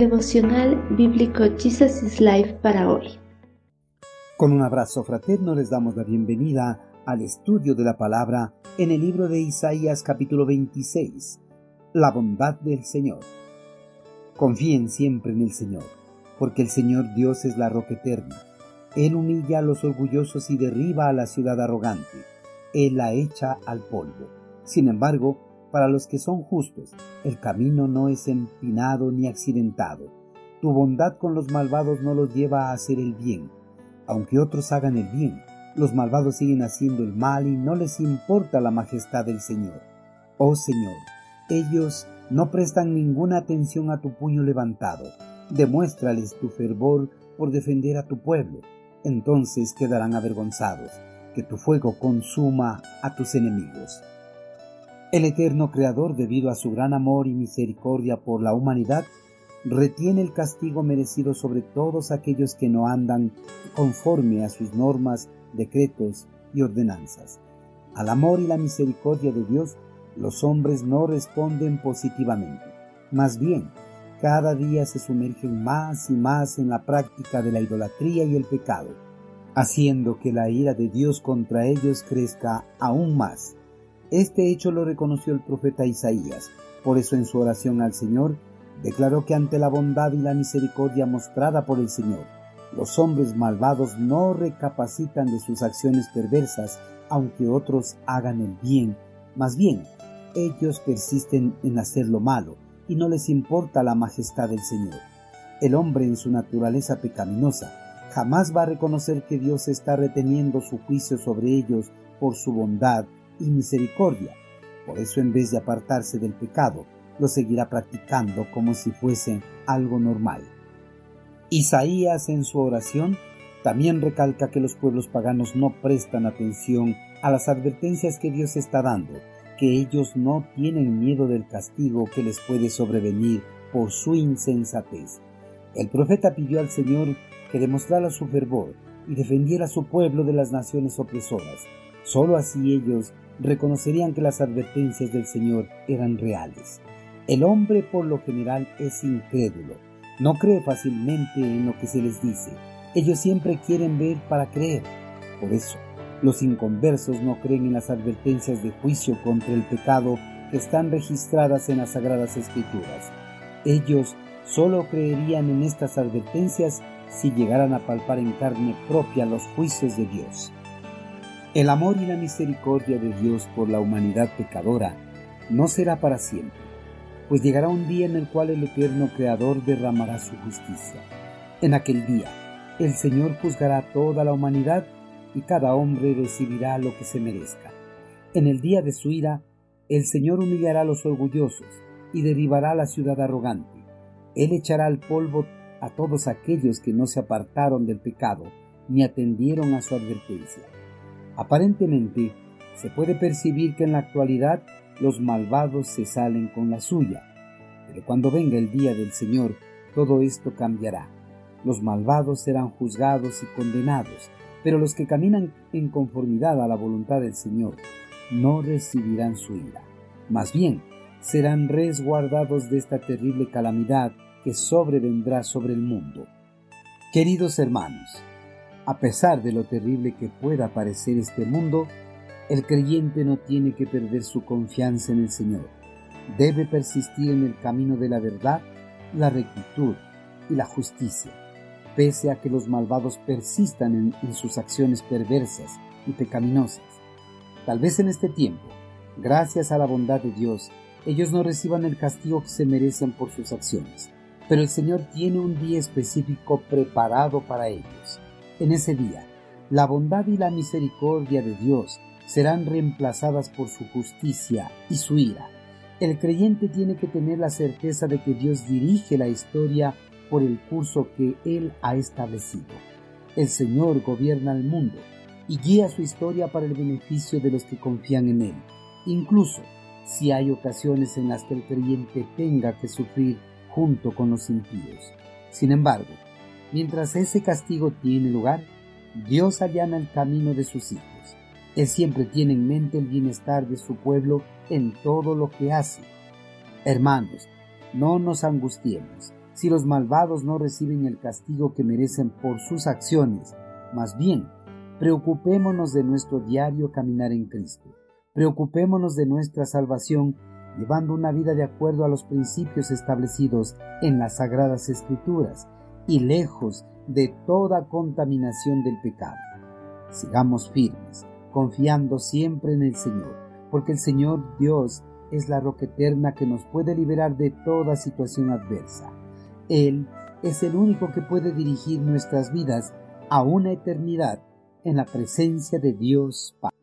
Devocional Bíblico Jesus is Life para hoy. Con un abrazo fraterno les damos la bienvenida al estudio de la palabra en el libro de Isaías capítulo 26, La bondad del Señor. Confíen siempre en el Señor, porque el Señor Dios es la roca eterna. Él humilla a los orgullosos y derriba a la ciudad arrogante. Él la echa al polvo. Sin embargo, para los que son justos, el camino no es empinado ni accidentado. Tu bondad con los malvados no los lleva a hacer el bien. Aunque otros hagan el bien, los malvados siguen haciendo el mal y no les importa la majestad del Señor. Oh Señor, ellos no prestan ninguna atención a tu puño levantado. Demuéstrales tu fervor por defender a tu pueblo. Entonces quedarán avergonzados. Que tu fuego consuma a tus enemigos. El eterno Creador, debido a su gran amor y misericordia por la humanidad, retiene el castigo merecido sobre todos aquellos que no andan conforme a sus normas, decretos y ordenanzas. Al amor y la misericordia de Dios, los hombres no responden positivamente. Más bien, cada día se sumergen más y más en la práctica de la idolatría y el pecado, haciendo que la ira de Dios contra ellos crezca aún más este hecho lo reconoció el profeta Isaías, por eso en su oración al Señor declaró que ante la bondad y la misericordia mostrada por el Señor, los hombres malvados no recapacitan de sus acciones perversas, aunque otros hagan el bien. Más bien, ellos persisten en hacer lo malo y no les importa la majestad del Señor. El hombre en su naturaleza pecaminosa jamás va a reconocer que Dios está reteniendo su juicio sobre ellos por su bondad y misericordia. Por eso en vez de apartarse del pecado, lo seguirá practicando como si fuese algo normal. Isaías en su oración también recalca que los pueblos paganos no prestan atención a las advertencias que Dios está dando, que ellos no tienen miedo del castigo que les puede sobrevenir por su insensatez. El profeta pidió al Señor que demostrara su fervor y defendiera a su pueblo de las naciones opresoras. Solo así ellos reconocerían que las advertencias del Señor eran reales. El hombre por lo general es incrédulo, no cree fácilmente en lo que se les dice. Ellos siempre quieren ver para creer. Por eso, los inconversos no creen en las advertencias de juicio contra el pecado que están registradas en las Sagradas Escrituras. Ellos solo creerían en estas advertencias si llegaran a palpar en carne propia los juicios de Dios. El amor y la misericordia de Dios por la humanidad pecadora no será para siempre, pues llegará un día en el cual el eterno Creador derramará su justicia. En aquel día, el Señor juzgará a toda la humanidad y cada hombre recibirá lo que se merezca. En el día de su ira, el Señor humillará a los orgullosos y derribará a la ciudad arrogante. Él echará al polvo a todos aquellos que no se apartaron del pecado ni atendieron a su advertencia. Aparentemente, se puede percibir que en la actualidad los malvados se salen con la suya, pero cuando venga el día del Señor, todo esto cambiará. Los malvados serán juzgados y condenados, pero los que caminan en conformidad a la voluntad del Señor no recibirán su ira. Más bien, serán resguardados de esta terrible calamidad que sobrevendrá sobre el mundo. Queridos hermanos, a pesar de lo terrible que pueda parecer este mundo, el creyente no tiene que perder su confianza en el Señor. Debe persistir en el camino de la verdad, la rectitud y la justicia, pese a que los malvados persistan en, sus acciones perversas y pecaminosas. Tal vez en este tiempo, gracias a la bondad de Dios, ellos no reciban el castigo que se merecen por sus acciones, pero el Señor tiene un día específico preparado para ellos en ese día, la bondad y la misericordia de Dios serán reemplazadas por su justicia y su ira. El creyente tiene que tener la certeza de que Dios dirige la historia por el curso que Él ha establecido. El Señor gobierna el mundo y guía su historia para el beneficio de los que confían en Él, incluso si hay ocasiones en las que el creyente tenga que sufrir junto con los impíos. Sin embargo, Mientras ese castigo tiene lugar, Dios allana el camino de sus hijos. Él siempre tiene en mente el bienestar de su pueblo en todo lo que hace. Hermanos, no nos angustiemos. si los malvados no reciben el castigo que merecen por sus acciones. Más bien, preocupémonos de nuestro diario caminar en Cristo. Preocupémonos de nuestra salvación, llevando una vida de acuerdo a los principios establecidos en las sagradas escrituras y lejos de toda contaminación del pecado. Sigamos firmes, confiando siempre en el Señor, porque el Señor Dios es la roca eterna que nos puede liberar de toda situación adversa. Él es el único que puede dirigir nuestras vidas a una eternidad en la presencia de Dios Padre.